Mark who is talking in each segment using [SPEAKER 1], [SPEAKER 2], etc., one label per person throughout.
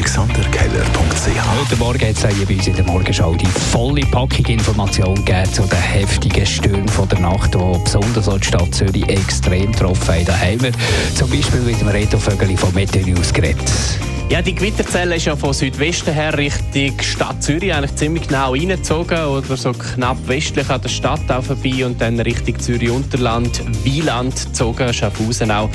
[SPEAKER 1] alexanderkeller.ch
[SPEAKER 2] Heute Morgen hat es hier bei uns in der Morgenschau die volle Packung Information gegeben zu den heftigen Stürmen von der Nacht, die besonders auch die Stadt Zürich extrem getroffen haben. Da haben wir zum Beispiel mit dem Reto Vögeli von Meteo News geredet.
[SPEAKER 3] Ja, die Gewitterzelle ist ja von Südwesten her Richtung Stadt Zürich eigentlich ziemlich genau reingezogen oder so knapp westlich an der Stadt auch vorbei und dann Richtung Zürich-Unterland, Wieland gezogen, Schaffhausen auch.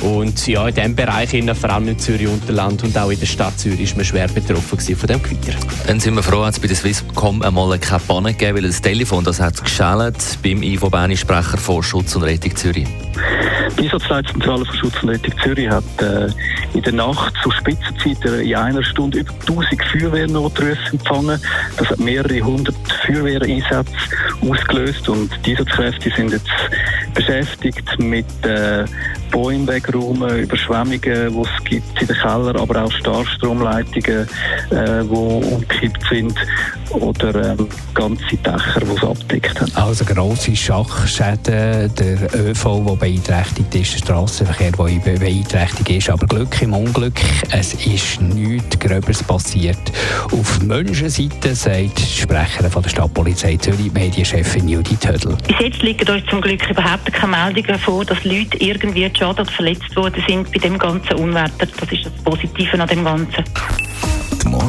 [SPEAKER 3] Und ja, in diesem Bereich, vor allem im Zürich-Unterland und auch in der Stadt Zürich, ist man schwer betroffen von diesem Gewitter.
[SPEAKER 4] Dann sind wir froh, dass es bei der Swisscom einmal keine Panne gegeben weil das Telefon das hat geschält beim Ivo Berni, Sprecher von Schutz und Rettung Zürich.
[SPEAKER 5] Die Einsatzleitzentrale von Schutz und Rettung Zürich hat äh, in der Nacht zu Spitzenzeiten in einer Stunde über 1000 Feuerwehrnotrufe empfangen. Das hat mehrere hundert Feuerwehreinsätze ausgelöst und die Einsatzkräfte sind jetzt beschäftigt mit äh, Bäume wegräumen, Überschwemmungen, die es gibt in den Keller, aber auch Starkstromleitungen, äh, die umgekippt sind oder ähm, ganze Dächer, die es abdeckt haben.
[SPEAKER 2] Also grosse Schachschäden, der ÖV, der beeinträchtigt ist, der Strassenverkehr, der beeinträchtigt ist, aber Glück im Unglück, es ist nichts Gröberes passiert. Auf Menschenseite sagt die Sprecherin von der Stadtpolizei Zürich, Medienchefin Judith Hödel.
[SPEAKER 6] Bis jetzt liegen uns zum Glück überhaupt keine Meldungen vor, dass Leute irgendwie geschadet oder verletzt worden sind bei dem ganzen Unwetter. Das ist das Positive an dem Ganzen.